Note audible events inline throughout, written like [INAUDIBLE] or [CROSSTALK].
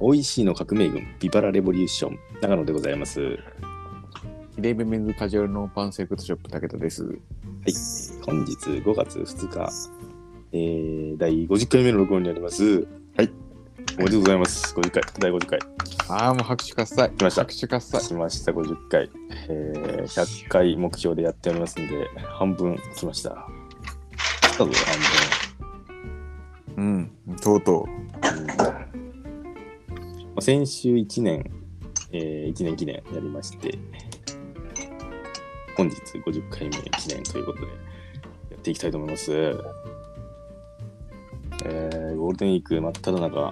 ー、美味しいの革命軍、ビバラレボリューション、長野でございます。はい、キレイベメンズカジュアルノーパンセレクトショップ武田です。本日5月2日、えー、第50回目の録音になります。はい。おめでとうございます。50回、第50回。ああ、もう拍手喝采。来ました拍手喝采。来ました、50回。えー、100回目標でやっておりますんで、半分来ました。来たぞ、うん、とうと半分。うんまあ、先週1年、えー、1年記念やりまして、本日50回目記念ということで、やっていきたいと思います。えー、ゴールデンウィーク真っ只中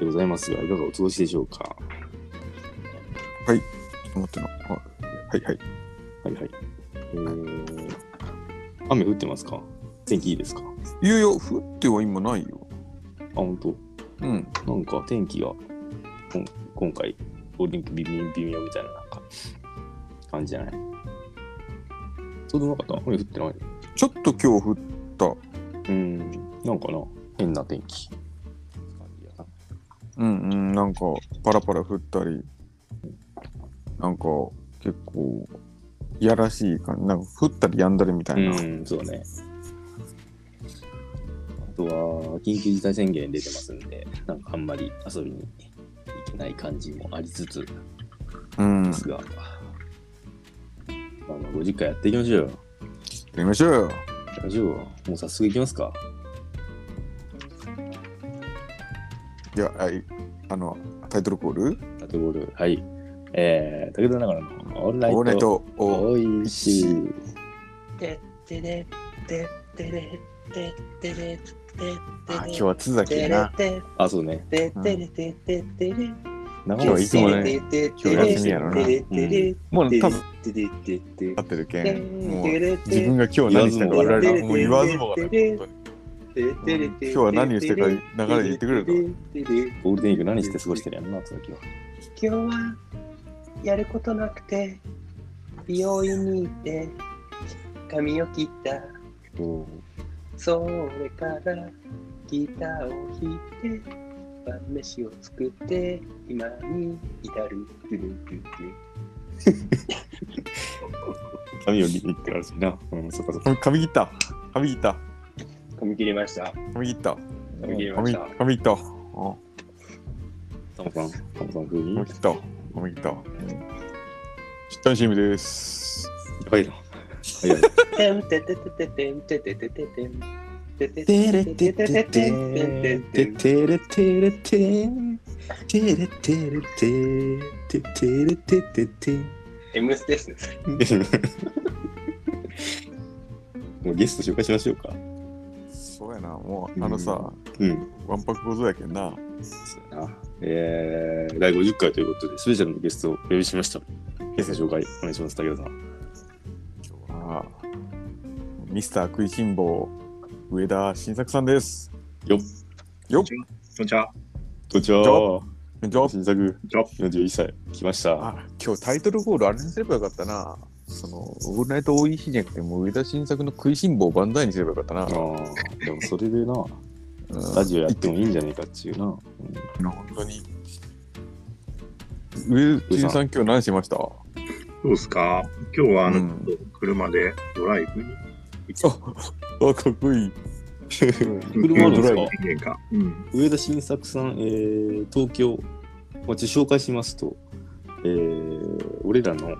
でございますが、いかがお過ごしでしょうか？う。ちょっと待ってな。あはいはい。はいはい。えー、雨降ってますか？天気いいですか？あ、いやいや、降っては今ないよ。本当？うん。なんか天気がこん今回、ゴールデンウィーク微妙みたいななんか感じじゃない？そうでもなかった雨降ってないちょっと今日降った。うん、なんかな変な天気。うんうん、なんかパラパラ降ったり、なんか結構、いやらしい感じ。なんか降ったりやんだりみたいな。うん、そうね。あとは、緊急事態宣言出てますんで、なんかあんまり遊びに行けない感じもありつつうん。やですが、まあ、まあ50回やっていきましょうよ。りましょうよ。やりましょうよ。もう早速いきますか。いや、はい。あの、タイトルコール？タトボール。はい。えー、武田長野のオールナイオーネトと、お、おいしい。てってれてってれてってれてあ今日は津崎やな。あ、そうね。てってれてってってれ長野今日はいつもね今日休みやろなもう多分てれてってるけてん。もうて自分が今日何したか分からない。もう言わずもがな。今今日は何をしてか流れで言ってくれるとゴールデンウィーク何して過ごしてるやんな、つきは。今日はやることなくて美容院に行って髪を切ったおそれからギターを弾いて晩飯を作って今に至る髪を切ってるらしいな。うん、そっかそっか。髪切った。髪切った。髪切りました髪切った。髪切りま髪した髪切った。あタモさん、タモさん風に？髪切った。髪切った。ちったんチームです。やばいな。早い。てんてててててんてててててんててテレテてててテテててんてテテレテレテテレテレテテテレテテテ M スですねもうゲスト紹介しましょうか。そうやな。もう、あのさ、うん。わんぱく小僧やけんな。そうやな。えー、第50回ということで、スペシャルのゲストをお呼びしました。ゲスト紹介お願いします、武田さん。今日は、ミスター食いしん坊、上田新作さんです。よっ。よっ。こんにちは。こんにちは。じゃあ新作じゃあ41歳、来ました。あ今日タイトルコールあれにすればよかったな。その、オールナイト OEC じゃなくて、もう上田新作の食いしん坊万歳にすればよかったな。ああ、でもそれでな、うんラジオやってもいいんじゃないかっていうな。うん本当に。上田新さん、今日何しました？どうですか？今日はあの、うん車でドライブにあ、あかっこいい。[LAUGHS] 車あるんですか？人間か。うん。上田新作さん、えー、東京、まあ、紹介しますと、えー、俺らの、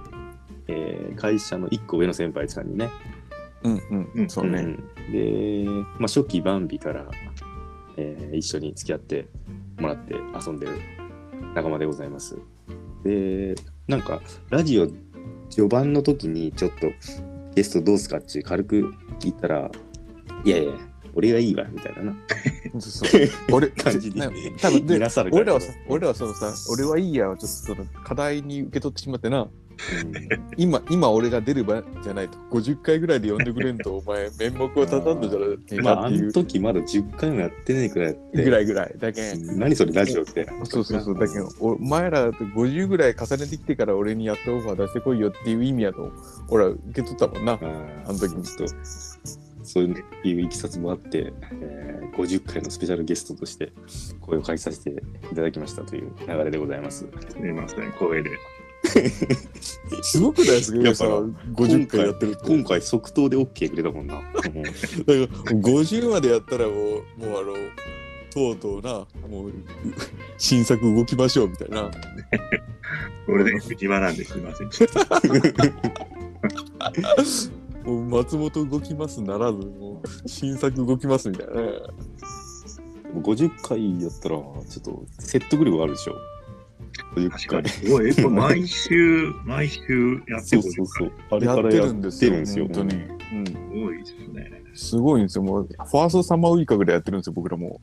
えー会社の1個上の先輩さんにね、うんうん、うんそうね。んで、まあ、初期バンビから、えー一緒に付き合ってもらって遊んでる仲間でございます。で、なんか、ラジオ序盤の時にちょっとゲストどうすかって軽く聞いたら、いやいや、俺がいいわ、みたいなな。そうそう。俺、[LAUGHS] 感じに。ね多分で俺らはさ、俺らはそのさ、俺はいいやをちょっとその課題に受け取ってしまってな、うん今、今俺が出る場じゃないと、50回ぐらいで呼んでくれんと、[LAUGHS] お前、面目を畳んだじゃねえまあ、あかっていうの時まだ10回もやってねえくらいやって。ぐらいぐらい。だけん、何それラジオって。そうそうそう、だけど、お前らって50ぐらい重ねてきてから俺にやったオファー出してこいよっていう意味やと、俺は受け取ったもんな。あの時ちょっと、そういういきさつもあって、えー50回のスペシャルゲストとして声を返させていただきましたという流れでございます。すみません、光栄で。[LAUGHS] すごくないですかやっぱさ50回やってる今回即答で OK くれたもんな。うんだから50までやったらもうもうあのとうとうなもう新作動きましょうみたいなこれで内場なんですみません。[LAUGHS] もう松本動きますならずもう新作動きますみたいなね50回やったらちょっと説得力あるでしょ。50回確かに。。すごい。えこれ毎週、[LAUGHS] 毎週やってそうるそうそう。あれやってからやっるんですよてるんですよ。本当に、うんうん、すごいですね。すごいんですよもうファーストサマーウイカぐらいやってるんですよ僕らも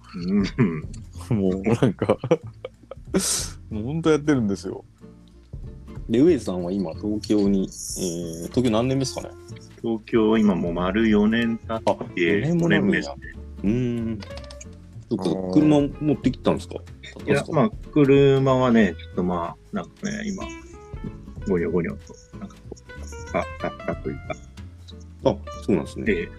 うん。もうなんか [LAUGHS] もう本当やってるんですよで、上さんは今東京に、えー東京何年目ですかね？東京、今もう丸4年経あ、って、4年も5なるんや年目ですね。うーん。そっか車持ってきたんですか？いや、まあ、車はね、ちょっとまあ、なんかね、今、ごにょごにょと、なんかこう、あ、買ったというか、あ、そうなんですね。で、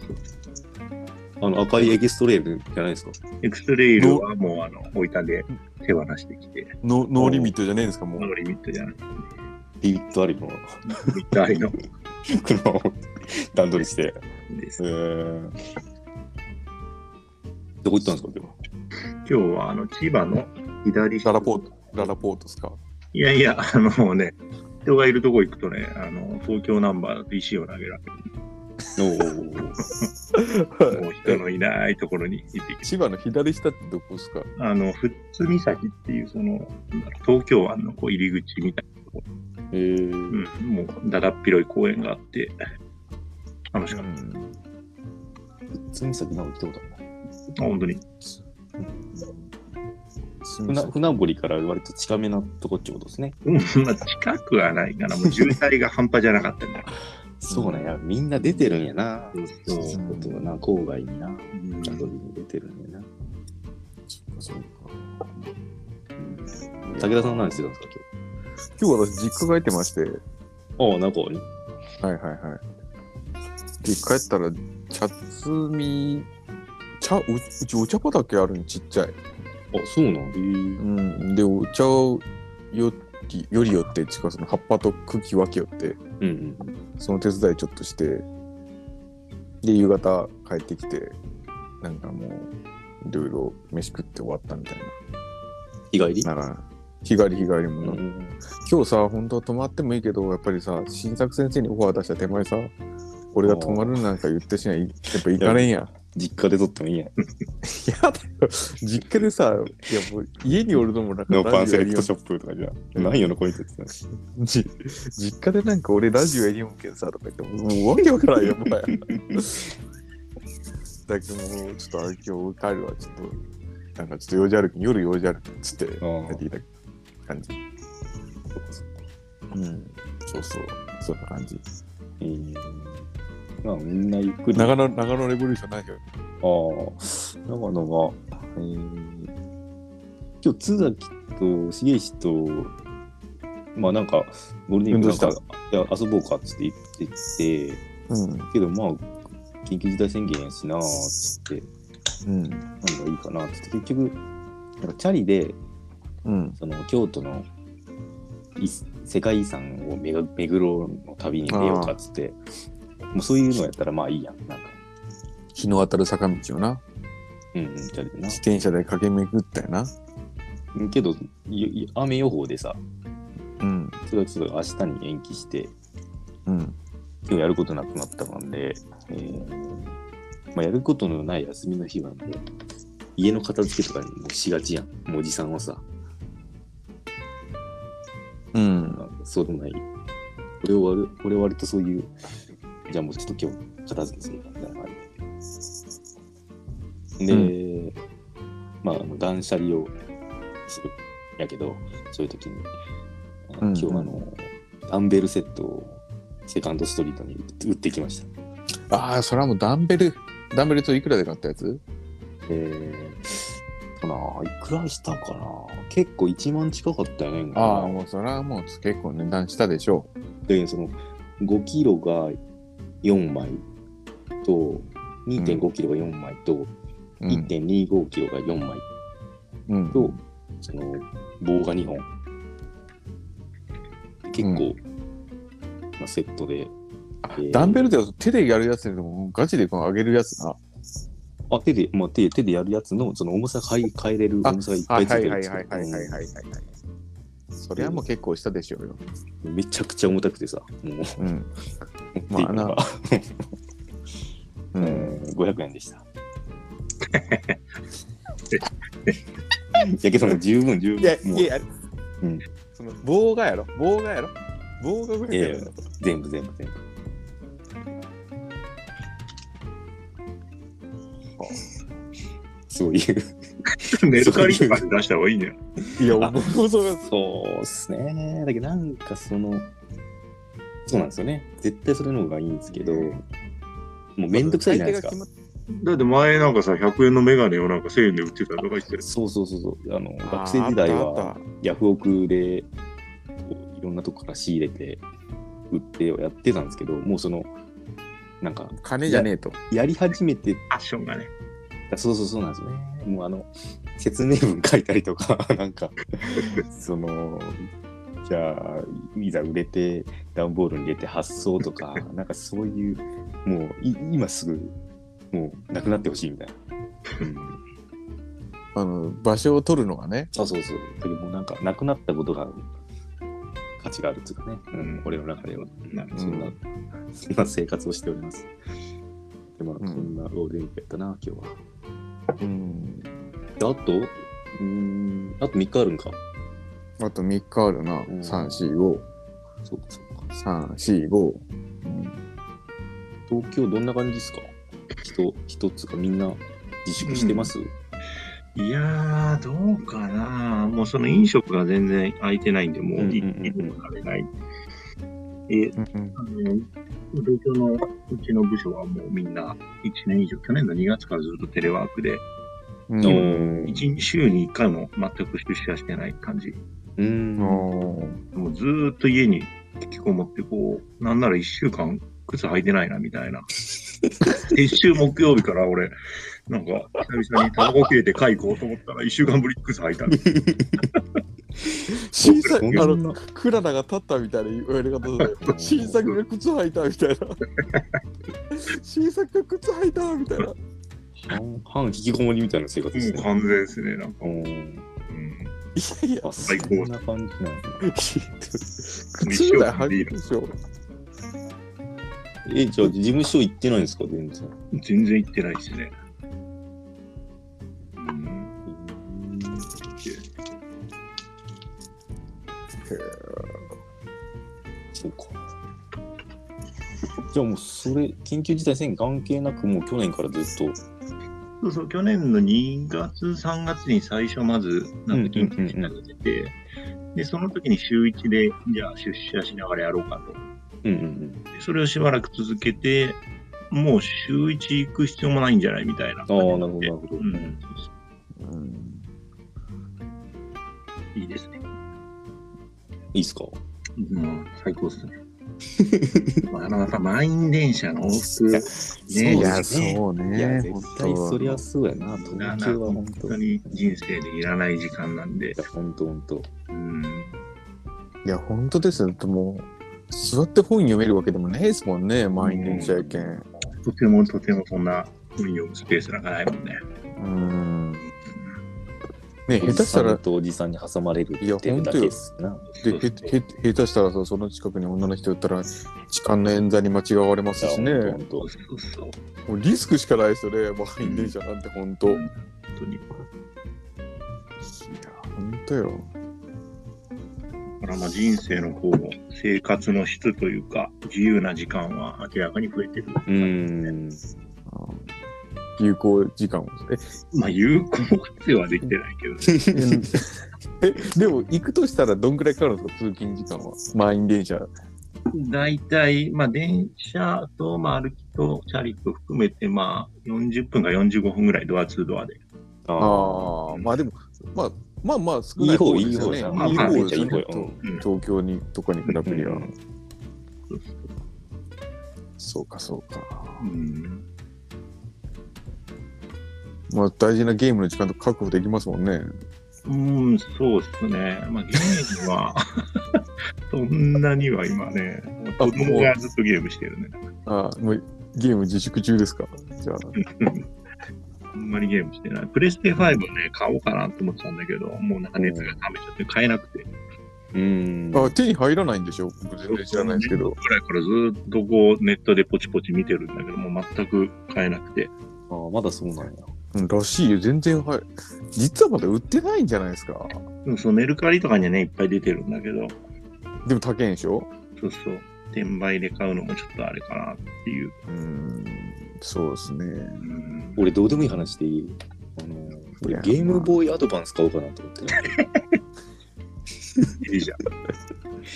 あの赤いエキストレールじゃないですか？エクストレイルはもう、あの、置いたんで、手放してきて、ノノーリミットじゃねえんですかもう。ノーリミットじゃなくて、ビビッとありの。ミッターの。[LAUGHS] 車を段取りして。です。え。ー、どこ行ったんですか？今今日は、あの、千葉の左ララポートララポートですか？いやいや、あのね、人がいるとこ行くとね、あの、東京ナンバーだと石を投げられる。日。おー。もう人のいないところに行ってきて、千葉の左下ってどこですか？あの、富津岬っていう、その、東京湾のこう入り口みたいなとこ。えー。うん、もうだだっ広い公園があって、楽しかっつみ先なんか来たことある？た。本当に。な船船堀から割と近めなとこってことですね。うん、まあ、近くはないかな。もう渋滞が半端じゃなかったんだ。[LAUGHS] そうなんや。みんな出てるんやな。そうことはな、郊外にな。うん遊びに出てるんやな。そうか武田さん何してたんですか今日？私実家帰ってまして今日。ああ、中に。はいはいはい。で、帰ったら、茶摘み、茶、ううちお茶畑あるんちっちゃい。あ、そうなんへうーん。で、お茶をよりよりよって、ちかその葉っぱと茎分けよって、うんうん。その手伝いちょっとして、で、夕方帰ってきて、なんかもう、いろいろ飯食って終わったみたい日帰り？な。なんか、日帰り日帰りもな、うん今日さ、本当は泊まってもいいけど、やっぱりさ、新作先生にオファー出した手前さ、俺が泊まるなんか言ってしない、やっぱ行かれんやん。実家で撮ってもいいやん。やだよ。実家でさ、いやもう家におるのもなんかノーパンセレクトショップとかじゃ。うん何よのこいつってじ実家でなんか俺ラジオやりよんけんさ、とか言って、もうわけわからんよ、もはや。だけどもう、ちょっとあ今日帰るわ、ちょっと、なんかちょっと用事ある夜用事あるけん、つって、たの帰ってきた感じ。うん。そうそう、そんな感じ。えーまあ、みんなゆっくり。長野、長野レボリューションないよ。ああ、長野が、えー、今日、津崎と重石と、まあなんか、ゴールデンウィークなんいや遊ぼうかっつって言ってて、うん。けどまあ、緊急事態宣言やしなーっつって、うん。何がいいかなっつって、結局、なんかチャリで、うん。その京都のい世界遺産をめが巡ろうの旅に出ようかっつって、もうそういうのやったらまあいいやん。なんか、日の当たる坂道をな、うんうん、チャリでな自。転車で駆け巡ったよな。けど、いい雨予報でさ、うん。それはちょっと明日に延期して、うん。今日やることなくなったもんで、えーまあ、やることのない休みの日はもう、家の片付けとかにもうしがちやん。もうおじさんはさ、うん。そうでもない。俺は割俺は割とそういう、じゃあもうちょっと今日片付けするかみたいな感じで。で、まあ、もう断捨離をするやけど、そういう時に、あうんうん今日あの、ダンベルセットをセカンドストリートに売ってきました。ああ、それはもうダンベル。ダンベルといくらで買ったやつ？えー、かな、いくらしたかな？結構1万近かったよね。ああ、もうそれはもう結構値段したでしょで、その5キロが4枚と、2.5キロが4枚と、うん1.25キロが4枚うんと、その棒が2本。結構、まあ、セットで。えーダンベルって手でやるやつでもガチでこの上げるやつな。あ手で、まあ、手手でやるやつのその重さ変え変えれるあ重さがいっぱはいいついてるんですけど。それはもう結構したでしょうよ。うんめちゃくちゃ重たくてさ、もう、うん。[LAUGHS] 持っていくのが、うん。えー500円でした。[LAUGHS] いやけど十分十分。いや、いや、うんその棒がやろ棒がやろ棒が500いやいやろ全部全部全部。そういう。メルカリとかで出した方がいいんだよ。いや、あ僕もそうやそうっすね。だけどなんかその、そうなんですよね。絶対それの方がいいんですけど、もうめんどくさいじゃないですかだって前なんかさ、100円のメガネをなんか1000円で売ってたとかしてる。そうそうそうそう。あの、学生時代はヤフオクでいろんなとこから仕入れて売ってはやってたんですけど、もうその、なんか、金じゃねえと。やり始めて、ファッションがね。そうそうそうなんですよね。もうあの、説明文書いたりとか、[LAUGHS] なんか、その、じゃあ、いざ売れて、段ボールに入れて発送とか、[LAUGHS] なんかそういう、もうい今すぐ、もうなくなってほしいみたいな。うんあの、場所を取るのがね。そうそうそう。だけどもうなんか、なくなったことが価値があるっていうかね、うん、俺の中では。なそんな、そんな生活をしております。でも、うんそんなゴールデンウィークやったな、今日は。うん。であと、うーん、あと3日あるんか。あと3日あるな。うん3、4、5。そうか、そうか。3、4、5。東京どんな感じですか？人、一つかみんな自粛してます、いやー、どうかな。もうその飲食が全然空いてないんで、もううんうんうん一気に食べない。え、うんあの、東京のうちの部署はもうみんな1年以上、去年の2月からずっとテレワークで、うん。うん。一週に1回も全く出社してない感じ。うーん。もうずーっと家に引きこもって、こう、なんなら1週間靴履いてないなみたいな。[LAUGHS] 一週木曜日から俺、なんか久々にタバコ切れて買い行こうと思ったら1週間ぶりに靴履いた。新作、あの、クララが立ったみたいな言われ方で、[LAUGHS] 新作が靴履いたみたいな。新作が靴履いたみたいな。半半引きこもりみたいな生活ですね。もう完全ですね、なんか。いやいや、最高んな感じなんですね。靴だよ、履くでしょ。え、じゃあ事務所行ってないんですか全然。全然行ってないですね。そうか。じゃあもうそれ、緊急事態宣言関係なく、もう去年からずっと。そうそう、去年の2月、3月に最初まず、なんか緊急事態が出て、で、その時に週1で、じゃあ出社しながらやろうかと。うんうんでそれをしばらく続けて、もう週1行く必要もないんじゃないみたいなうん。ああ、感なるほど、なるほど。うん、いいですね。いいっすか？うん、最高ですね。[LAUGHS] まあ、あの、やっぱ満員電車の往復、ね、いや、そういや、ね。絶対そりゃそうやな。東京は本本当。当に人生でいらない時間なんでい、や、本当本当。うん、いや、本当ですよ。もう、座って本読めるわけでもないですもんね、満員電車やけん。とてもとてもそんな本読むスペースなんかないもんね。うん。ね、下手したら、おじさんに挟まれるっていうだけですな。で、へ、へ、下手したらさ、その近くに女の人いたら、痴漢の冤罪に間違われますしね。もうリスクしかないですよね、満員電車なんて、本当。いや、本当に。本当よ。だからまあ人生のこう、生活の質というか、自由な時間は明らかに増えてる。当うーん。有効時間を。まあ、有効活用はできてないけど、ね、え、え、でも、行くとしたらどんくらいかかるんですか、通勤時間は。満員電車。大体、まあ、電車と、まあ、歩きとチャリと含めて、まあ、40分か45分ぐらい、ドア2ドアで。あああ、まあでも、まあ、まあまあ少ない方ですよね。いい方いい方いい方ですよねいい方いい方うん東京にとかに比べりゃ。うんそうか、そうか。うんまあ大事なゲームの時間とか確保できますもんね。うん、そうですね。まあ、ゲームは、[LAUGHS] そんなには今ね、あ子供がずっとゲームしてるね。あもうゲーム自粛中ですか？じゃあ。[LAUGHS] あんまりゲームしてない。プレステ5ね、買おうかなと思ってたんだけど、もうなんか熱が冷めちゃって買えなくて。うん。あ手に入らないんでしょ？僕全然知らないですけど。ぐらいからずっとこうネットでポチポチ見てるんだけど、もう全く買えなくて。ああ、まだそうなんや。うん、らしいよ。全然はい。実はまだ売ってないんじゃないですか？うんそのメルカリとかにはね、いっぱい出てるんだけど、でも高いんでしょ？そうそう、転売で買うのもちょっとあれかなっていう。うん、そうですね。うん俺、どうでもいい話でいい？あの、俺ゲームボーイアドバンス買おうかなと思ってる。いいじゃん。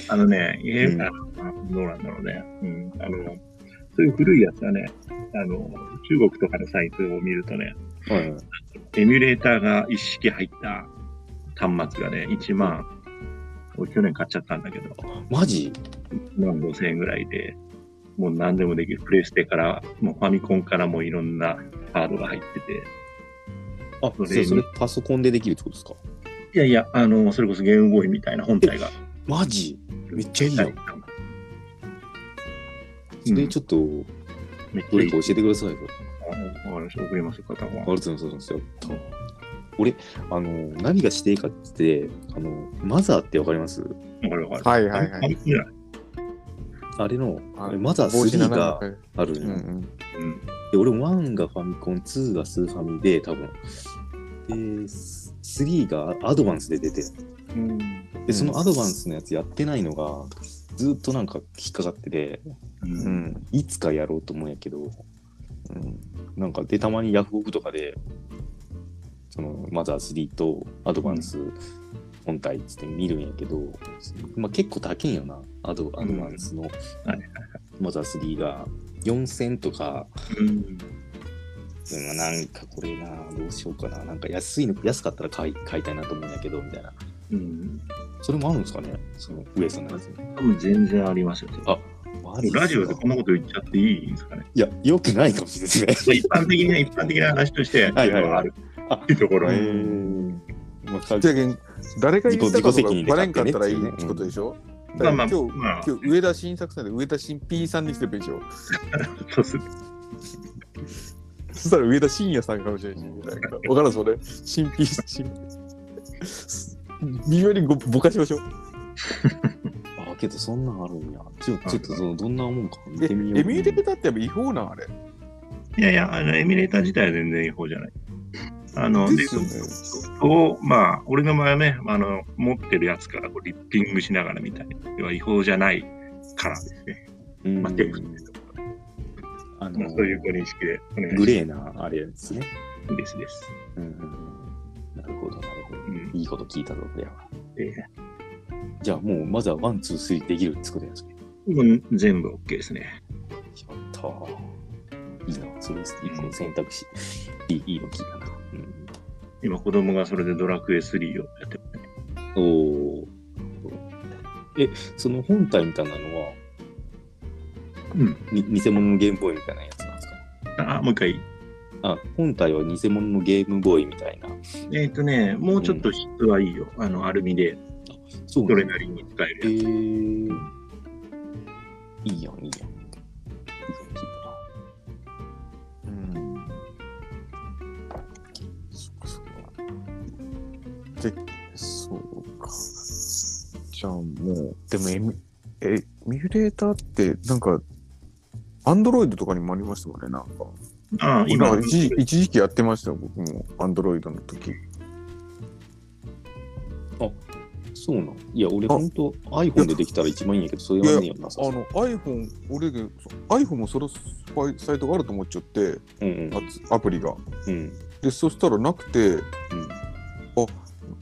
あのね、ゲーうんム、あのどうなんだろうね。うん。あの、そういう古いやつはね、あの、中国とかのサイトを見るとね、はい。はい。エミュレーターが一式入った端末がね、1万、俺去年買っちゃったんだけど、マジ？1万5千円ぐらいで、もう何でもできる。プレイステから、もうファミコンからもいろんなカードが入ってて、あ、それそれパソコンでできるってことですか？いやいや、あの、それこそゲームボーイみたいな本体が。マジ？めっちゃいいやん。それちょっと、どれか教えてくださいわかりました。送ります、片方。ありがとうございます。俺、あの、何がしていいかって、あの、マザーってわかります？わかるわかる。はいはいはいあれの、はいマザー帽子3がが。あるんうん。うん。で、俺、1がファミコン、2がスーファミで、多分。で、3がアドバンスで出て、うん。で、そのアドバンスのやつやってないのが、ずっとなんか引っかかってて、う。うんん。いつかやろうと思うんやけど、うんなんかで、たまにヤフオクとかで、そのマザー3とアドバンス本体っつって見るんやけど、まあ、結構高いんよな、アドアドバンスのはいはいマザー3が4000とか、うん。うんなんかこれな、どうしようかな、なんか安いの、安かったら買い買いたいなと思うんやけど、みたいな。うん。それもあるんですかね、その上さんのやつに。多分全然ありますよ。あラジオでこんなこと言っちゃっていいんですかね？いや、よくないかもしれないですね。一般的な、一般的な話として、はいはいはいある。あっていうところ。えーまあ誰が言ったかとか自己責任でバレんかったらいいってことでしょ、まあまあ今日、まあ今日上田新作さんで上田新 P さんにしてるでしょ？そうする。そしたら上田晋也さんかもしれないし、なんかわからんそれ。[LAUGHS] 新 P 新微妙にごぼかしましょう。あ、けどそんなんあるんや。ちょちょっとそのどんなもんか見え、エてみよう。ミューレーターってやっぱ違法なんあれ？いやいや、あの、エミュレーター自体は全然違法じゃない。あの、でね。を、まあ、俺の場合はね、あの、持ってるやつからこうリッピングしながらみたいな。違法じゃないからですね。うんまあ、テープっあろまあ、のそういうご認識でお願いします。グレーなあれですね。ですです。うんなるほど、なるほど。うん。いいこと聞いたぞ、これは。で、じゃあもう、まずは one、two、three できるってことですね。もう全部 OK ですね。やったー。いいな、それ一個選択肢。いいいいの聞いたな。今、子供がそれでドラクエ3をやってますね。うん、おーえ、その本体みたいなのは、うん。に偽物のゲームボーイみたいなやつなんですか？あ、もう一回。あ、本体は偽物のゲームボーイみたいな。えっ、とね、もうちょっと質はいいよ。あの、アルミで、それなりに使ええるやつ。ー、いいやん、いいやん。いいこと聞いうん。そっかそっか。で、そうか。じゃあもう、でもエミ、え、エミュレーターって、なんか、アンドロイドとかにもありましたもんね、なんか。ああ、今一時一時期やってましたよ、僕も。アンドロイドの時。たそうなん？いや、俺あほんと iPhone でできたら一番いいんやけど、それはねえよなさあの、iPhone、俺で、iPhone もそのサイトがあると思っちゃって、うんうん。アアプリが。うん。で、そしたらなくて、あ、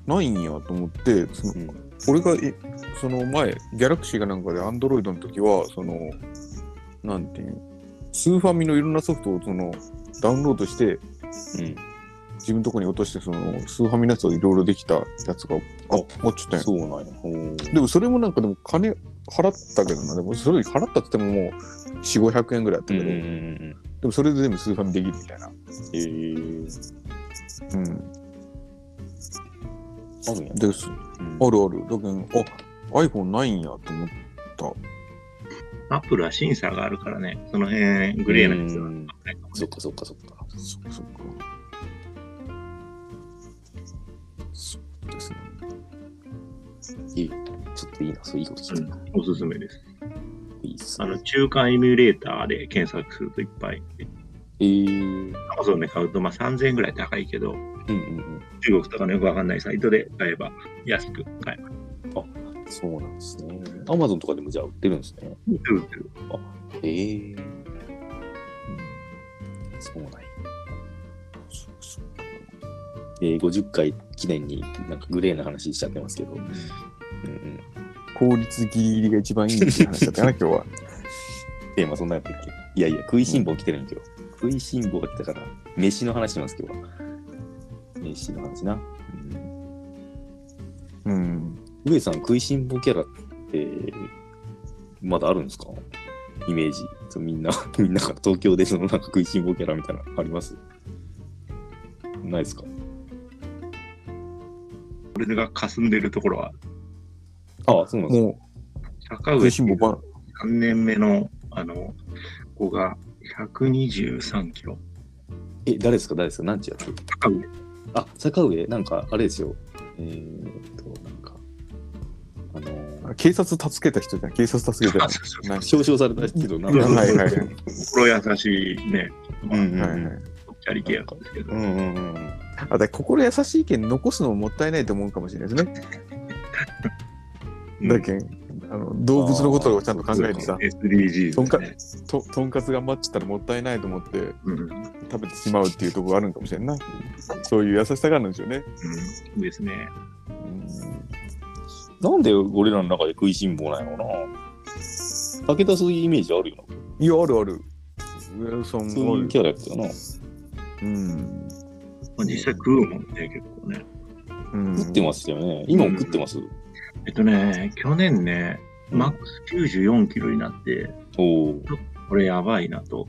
ないんやと思って、そのうん。俺がえその前、ギャラクシーがなんかで Android の時は、その、なんていう、スーファミのいろんなソフトをそのダウンロードして、うん。自分のとこに落として、そのスーファミのやつをいろいろできたやつが、あ、持っちゃったんやそうなんや。でもそれもなんかでも金払ったけどな、でもそれ払ったって言ってももう4、500円ぐらいやったけど、うんうんうんうんでもそれで全部スーファミできるみたいな。えー、うん。あるんや。です。うんあるある。だけど、あ、iPhone ないんやと思った。アップルは審査があるからね、その辺グレーなやつはうんないかもねそっかそっかそっか。そっかそっか。そうですね。いい。ちょっといいな、そういいこと聞いた。おすすめです。いいっすねあの、。中間エミュレーターで検索するといっぱい。えー、Amazon で買うとまあ3000円ぐらい高いけど、うんうん中国とかのよくわかんないサイトで買えば安く買えます。うん。そうなんですね。アマゾンとかでもじゃあ売ってるんですね。売ってる売ってる。えー。そうなんえー、50回記念になんかグレーな話しちゃってますけど。うんうん。効率ギリギリが一番いいっていう話だったかな、今日は。[LAUGHS] テーマそんなんやったっけ？いやいや、食いしん坊来てるん今日。食いしん坊が来たから、飯の話します、今日は。飯の話な。うんうん。上さん、食いしん坊キャラって、まだあるんですか？イメージ。そうみんな、[LAUGHS] みんなが東京でそのなんか食いしん坊キャラみたいなのあります？ないですか？俺が霞んでるところは、ああ、そうなんですか。も坂上しん坊ば、3年目の、あの、子が123キロ。え、誰ですか？誰ですか？なんちゅうやつ坂上。あ、坂上？なんか、あれですよ。えーっと、なんか、あのー、警察助けた人じゃん。警察助けたあそうそうな表彰されたけど、なんか、うんはいはいはい。心優しいね、まあ、うんうんうんはいはい。チャリ系やったんですけどう、んうんうん。あ、だ心優しいけん残すのももったいないと思うかもしれないですね。うんだけん、あの動物のことをちゃんと考えてさ、SDGs とんかですね。ととんかつ頑張っちゃったらもったいないと思ってうん、食べてしまうっていうところがあるんかもしれんな。そういう優しさがあるんですよね。うん、ですね。なんで俺らの中で食いしん坊なんやろな。武田そういうイメージあるよな。いや、あるある。上田さんもあるそういうキ。ャラやったよな。うん。まあ、実際食うもんね、結構ね。うん食ってますよね。今も食ってます？えっとね、去年ね、マックス94キロになって、おお。これやばいなと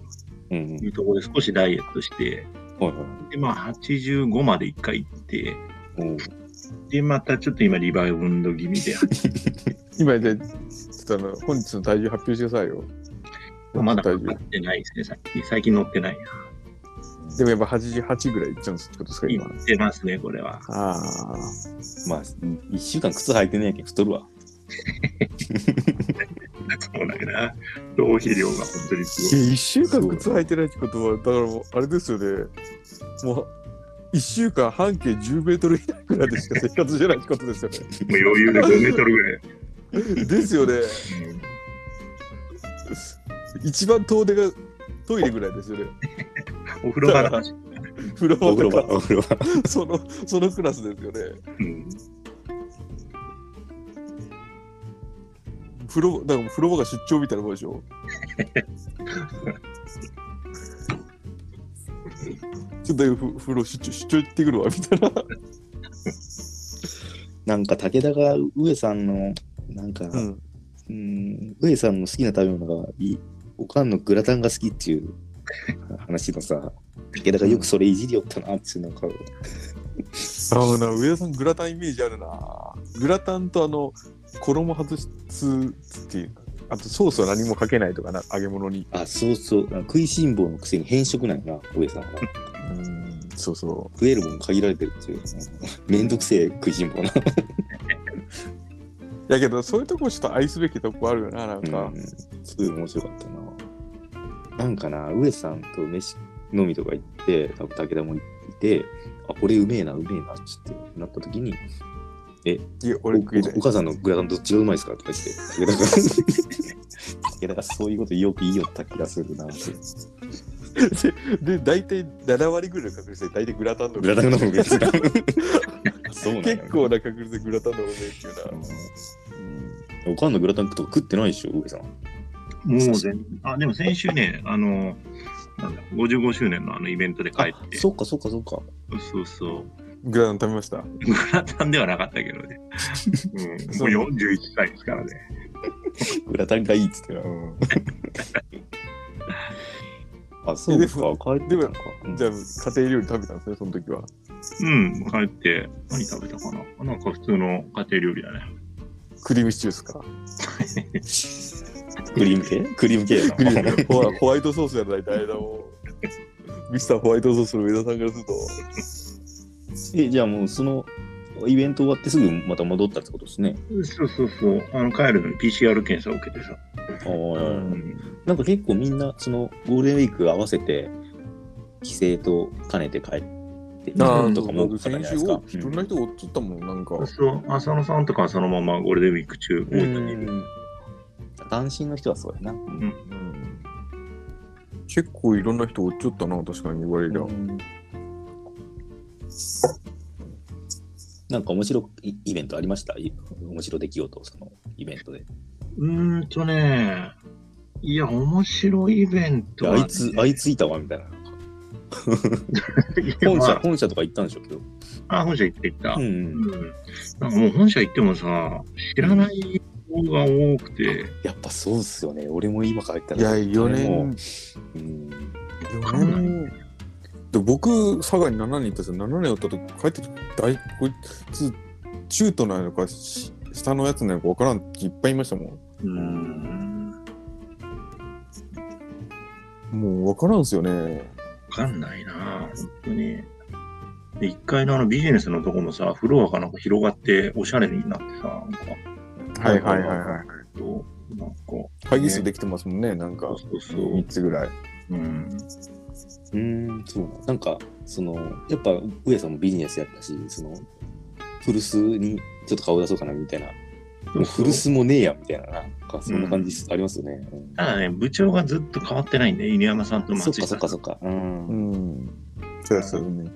うんうん。いうところで少しダイエットして、はいはい。で、まあ85まで一回行って、で、またちょっと今リバウンド気味で、[LAUGHS] 今で、ちょっとあの、本日の体重発表してくださいよ。まだ体重乗ってないですね、最近。最近乗ってない。でもやっぱ88ぐらいいっちゃうんですってことですか、今。行ってますね、これは。ああ。まあ、一週間靴履いてねえけん太るわ。そうだけどな。浪費量が本当にすいや、ごい。1週間靴履いてないってことは、だからもう、あれですよね。もう、1週間半径10メートル以内ぐらいでしか生活してないってことですよね。もう余裕で5メートルぐらい。ですよね。うん一番遠出がトイレぐらいですよね。お風呂場の話。[LAUGHS] 風呂お風呂場、場とか、お風呂場。[LAUGHS] その、[LAUGHS] そのクラスですよね。うん風呂、だからもう風呂場が出張みたいなもんでしょ？ちょっとふ風呂出張出張行ってくるわみたいな。なんか武田が上さんの、なんか、うん。うん、上さんの好きな食べ物がいい、おかんのグラタンが好きっていう [LAUGHS] 話のさ、武田がよくそれいじりよったなっていう、なんか、あのな、上田さんグラタンイメージあるな。グラタンとあの、衣外すっていう、あとソースは何もかけないとかな、揚げ物に。あ、そうそう、食いしん坊のくせに変色なんやな、上さんは。うん、そうそ食えるもん限られてるっていう。めんどくせえ食いしん坊な。う。[LAUGHS] やけど、そういうとこちょっと愛すべきとこあるよな、なんか。うん、すごい面白かったな。なんかな、上さんと飯飲みとか行って、多分武田もいて、あ、これうめえな、うめえな、っつってなった時に、いや、俺お食いたいお。母さんのグラタンどっちがうまいですかとか言って、武田が、武田がそういうことよく言いよった気がするな。で、大体7割ぐらいの確率で大体グラタンのグラタンの方が [LAUGHS] そうなんや結構な確率でグラタンの方がいいっていうな。うんおかんのグラタンとか食ってないでしょ、上さん。もう全あ、でも先週ね、あの、なんだ、55周年のあのイベントで帰あっ、て、そっかそっかそっか。そうそう。グラタン食べました？グラタンではなかったけどね。[LAUGHS] うん、そうもう41歳ですからね。グラタンがいいっつってな。[LAUGHS] あ、そうか。帰ってたのか。うんじゃあ、家庭料理食べたんですね、その時は。うん、帰って、何食べたかななんか普通の家庭料理だね。クリームシチューですか [LAUGHS] クリーム系？[LAUGHS] [LAUGHS] クリーム系。クリームホワホワイトソースや大体間を。ミスターホワイトソースの上田さんからすると。え、じゃあもうそのイベント終わってすぐまた戻ったってことですね。そうそうそう。あの、帰るのに PCR 検査を受けてさ。あうあ、んなんか結構みんなそのゴールデンウィーク合わせて帰省と兼ねて帰ってきたああ、とかも多かったんじゃないですか。いろんな人がおっちゃったもん、なんか。そう、浅野さんとかはそのままゴールデンウィーク中、う大分にいる。ん。単身の人はそうやな。うんうん結構いろんな人おっちゃったな、確かに言われりゃ。なんか面白いイベントありました？い面白い出来事、そのイベントで。うーんとね、いや、面白いイベントはね、あいつ、あいついたわ、みたいな。[LAUGHS] 本社、まあ本社とか行ったんでしょうけど。あ、本社行ってきた。ううんん。なんかもう本社行ってもさ、知らない人が多くて、やっぱそうっすよね。俺も今帰ったら。いや、4も年、う。うん。4年。で僕、佐賀に7年行ったんですよ。7年おったと帰ってきて、大こいつ、中途なのか、し下のやつなのか分からんっていっぱいいましたもん。うーん、もう分からんすよね。わかんないな、本当に。で、1階のあのビジネスのとこもさ、フロアがなんか広がって、おしゃれになってさ、なんか、はいはいはいはい。そうなんか、会議室できてますもんね、なんかそうそうそう3。つぐらい。うん。うん、そうなんなんか、その、やっぱ、上さんもビジネスやったし、その、古巣にちょっと顔出そうかな、みたいな。もう古巣もねえや、みたいな、なんか、そんな感じありますよね。うんただね、部長がずっと変わってないんで、犬山さんとそっか松井さん。そっかそっか。うん。うん。そうですよね。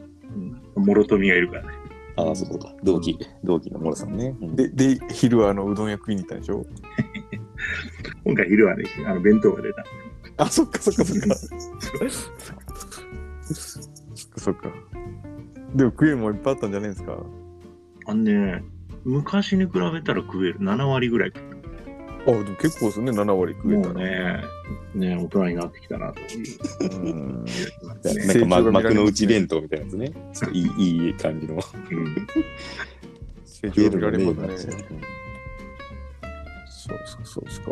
うん。諸富がいるからね。ああ、そっかそっか。同期、同期のモロさんね。うんで、で、昼はあの、うどん屋食いに行ったんでしょ？[LAUGHS] 今回昼はね、あの弁当が出た。あ、そっかそっかそっか。そっか [LAUGHS] そっか。でも食えるもんいっぱいあったんじゃないですか？あのね、昔に比べたら食える。7割ぐらい食えあ、でも結構ですね、7割食る。えたら。もうね、ね、大人になってきたなという。うん。なん成長か、ま、幕の内弁当みたいなやつね。いい、いい感じの。うん成長が見られますね。うんそうですか、そうですか。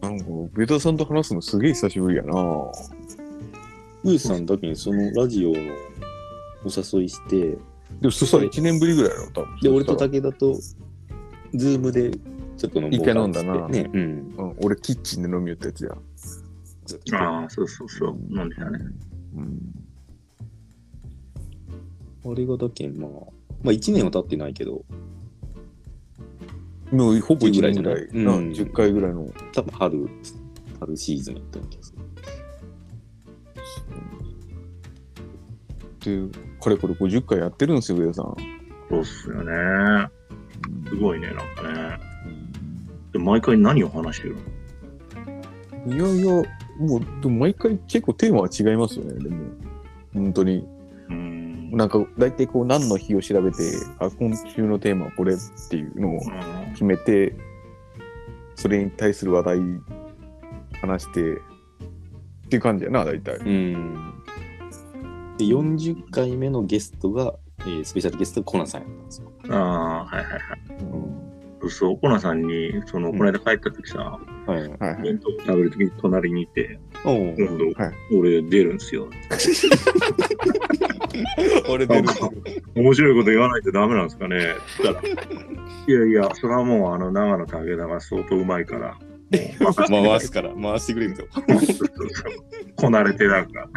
なんか、ベタさんと話すのすげえ久しぶりやな。ウエさんだけにそのラジオのお誘いして、でも、そしたら1年ぶりぐらいやろ、多分。で、俺と武田と、ズームでちょっと飲もう一回飲んだなね。うん。うん、俺、キッチンで飲みよったやつや。ああ、そうそうそう。飲んでたね。うん。あれがだけまあ、まあ1年は経ってないけど、もうほぼ1年ぐらい、なうん10回ぐらいの。多分春、春シーズンやったような気がする。で、かれこれ50回やってるんですよ、上田さん。そうっすよね。すごいね、なんかね。で毎回何を話してるの？いやいや、もう、でも毎回結構テーマは違いますよね、でも。本当に。うーん。なんか、大体こう、何の日を調べて、あ、今週のテーマはこれっていうのをうん決めて、それに対する話題話して、っていう感じやな、大体。うん。で、40回目のゲストが、えースペシャルゲストコナさんやったんですよ。ああ、はいはいはい。うんそうコナさんに、その、この間帰った時さ、はい。はいはい。弁当食べる時に隣にいて、今度、はい俺出るんすよ。[LAUGHS] 俺出る面白いこと言わないとダメなんですかねいやいや、それはもう、あの、長野武田が相当うまいから、[LAUGHS] 回すから、回してくれると。そうそうそうこなれてなんか、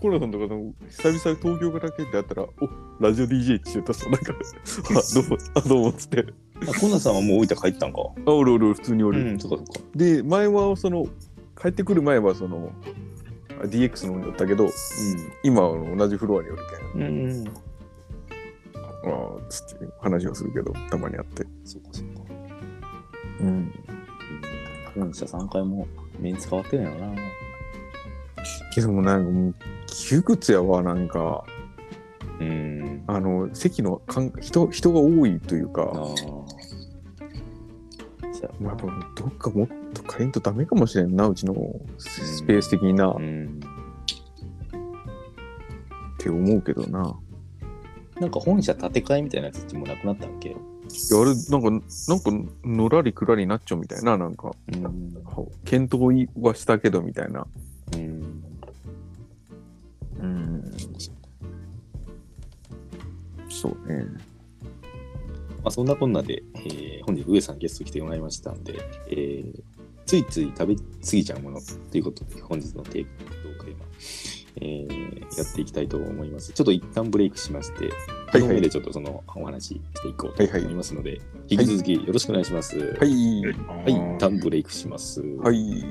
コロナさんとかでも久々に東京から帰ってあったら、おラジオ DJ って言ったら、なんか、あ、どうも、あ、どうもっつって、あコナさんはもう大分帰ったんか？あ、おるおる、普通におる。うん、そっかそっか。で、前は、その、帰ってくる前は、その、あ DX の方におったけど、今はあの同じフロアにおるけん、うん。うん。ああ、つって話をするけど、たまにあって。そっかそっか。うん。本社3回もメンツ変わってないよな。けどもなんかもう、窮屈やわ、なんか、うん。あの、席のかん人、人が多いというあか、あ。まあ、どっかもっと変えんとダメかもしれんな、うちのスペース的にな、っうん。て思うけどな。なんか本社建て替えみたいなやつってもうなくなったんけ？あれ、なんか、なんか、のらりくらりになっちゃうみたいな、なんか、うん。検討はしたけどみたいな。うん。うん。そうね。まあ、そんなこんなで、えー本日上さんゲスト来てもらいましたんで、えーついつい食べ過ぎちゃうものということで、本日のテーマ、えーやっていきたいと思います。ちょっと一旦ブレイクしまして、はいその上でちょっとそのお話ししていこうとはいはい思いますので、引き続きよろしくお願いします。はい。はい、一旦ブレイクします。はい。